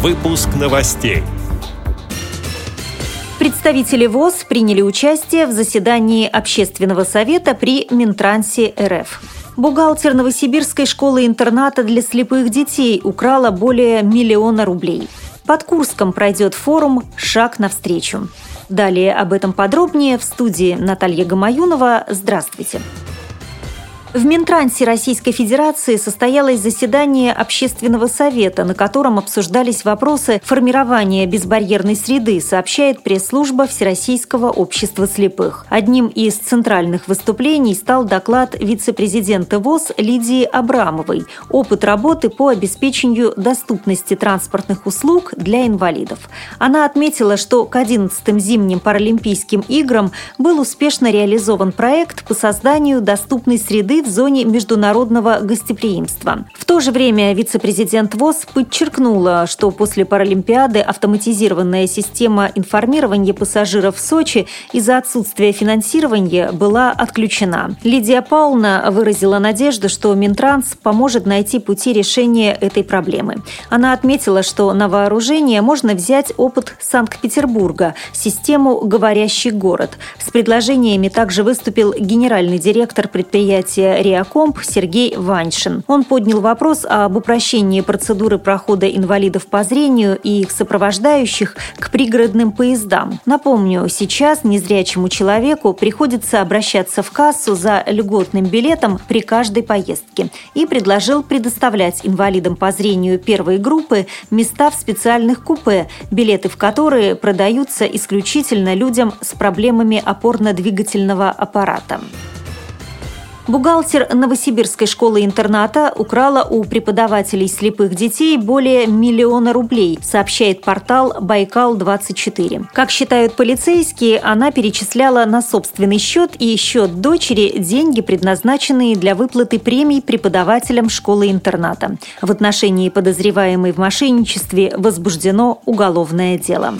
Выпуск новостей. Представители ВОЗ приняли участие в заседании Общественного совета при Минтрансе РФ. Бухгалтер Новосибирской школы-интерната для слепых детей украла более миллиона рублей. Под Курском пройдет форум «Шаг навстречу». Далее об этом подробнее в студии Наталья Гамаюнова. Здравствуйте. Здравствуйте. В Минтрансе Российской Федерации состоялось заседание Общественного совета, на котором обсуждались вопросы формирования безбарьерной среды, сообщает пресс-служба Всероссийского общества слепых. Одним из центральных выступлений стал доклад вице-президента ВОЗ Лидии Абрамовой «Опыт работы по обеспечению доступности транспортных услуг для инвалидов». Она отметила, что к 11-м зимним Паралимпийским играм был успешно реализован проект по созданию доступной среды в зоне международного гостеприимства. В то же время вице-президент ВОЗ подчеркнула, что после Паралимпиады автоматизированная система информирования пассажиров в Сочи из-за отсутствия финансирования была отключена. Лидия Павловна выразила надежду, что Минтранс поможет найти пути решения этой проблемы. Она отметила, что на вооружение можно взять опыт Санкт-Петербурга, систему «Говорящий город». С предложениями также выступил генеральный директор предприятия Реакомп Сергей Ваншин. Он поднял вопрос об упрощении процедуры прохода инвалидов по зрению и их сопровождающих к пригородным поездам. Напомню, сейчас незрячему человеку приходится обращаться в кассу за льготным билетом при каждой поездке и предложил предоставлять инвалидам по зрению первой группы места в специальных купе, билеты в которые продаются исключительно людям с проблемами опорно-двигательного аппарата. Бухгалтер Новосибирской школы-интерната украла у преподавателей слепых детей более миллиона рублей, сообщает портал «Байкал-24». Как считают полицейские, она перечисляла на собственный счет и счет дочери деньги, предназначенные для выплаты премий преподавателям школы-интерната. В отношении подозреваемой в мошенничестве возбуждено уголовное дело.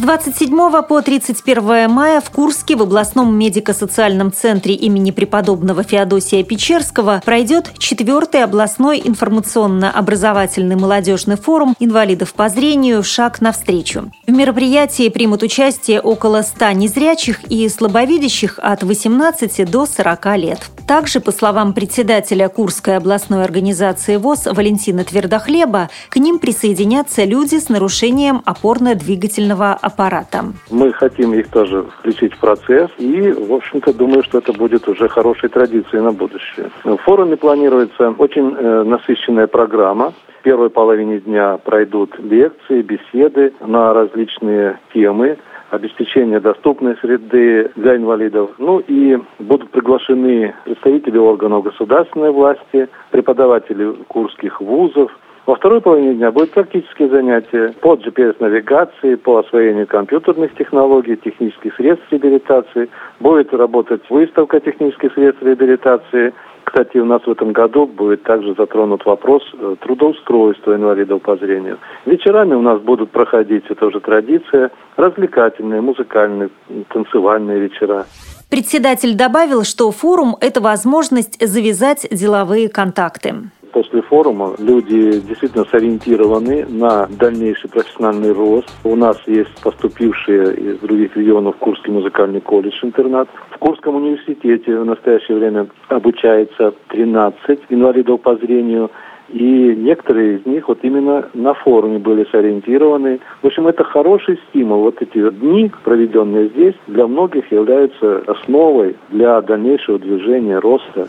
С 27 по 31 мая в Курске в областном медико-социальном центре имени преподобного Феодосия Печерского пройдет четвертый областной информационно-образовательный молодежный форум инвалидов по зрению «Шаг навстречу». В мероприятии примут участие около 100 незрячих и слабовидящих от 18 до 40 лет. Также, по словам председателя Курской областной организации ВОЗ Валентина Твердохлеба, к ним присоединятся люди с нарушением опорно-двигательного аппарата. Мы хотим их тоже включить в процесс и, в общем-то, думаю, что это будет уже хорошей традицией на будущее. В форуме планируется очень э, насыщенная программа. В первой половине дня пройдут лекции, беседы на различные темы обеспечения доступной среды для инвалидов. Ну и будут приглашены представители органов государственной власти, преподаватели курских вузов, во второй половине дня будут практические занятия по GPS-навигации, по освоению компьютерных технологий, технических средств реабилитации. Будет работать выставка технических средств реабилитации. Кстати, у нас в этом году будет также затронут вопрос э, трудоустройства инвалидов по зрению. Вечерами у нас будут проходить, это уже традиция, развлекательные, музыкальные, танцевальные вечера. Председатель добавил, что форум – это возможность завязать деловые контакты после форума люди действительно сориентированы на дальнейший профессиональный рост. У нас есть поступившие из других регионов Курский музыкальный колледж-интернат. В Курском университете в настоящее время обучается 13 инвалидов по зрению. И некоторые из них вот именно на форуме были сориентированы. В общем, это хороший стимул. Вот эти дни, проведенные здесь, для многих являются основой для дальнейшего движения, роста.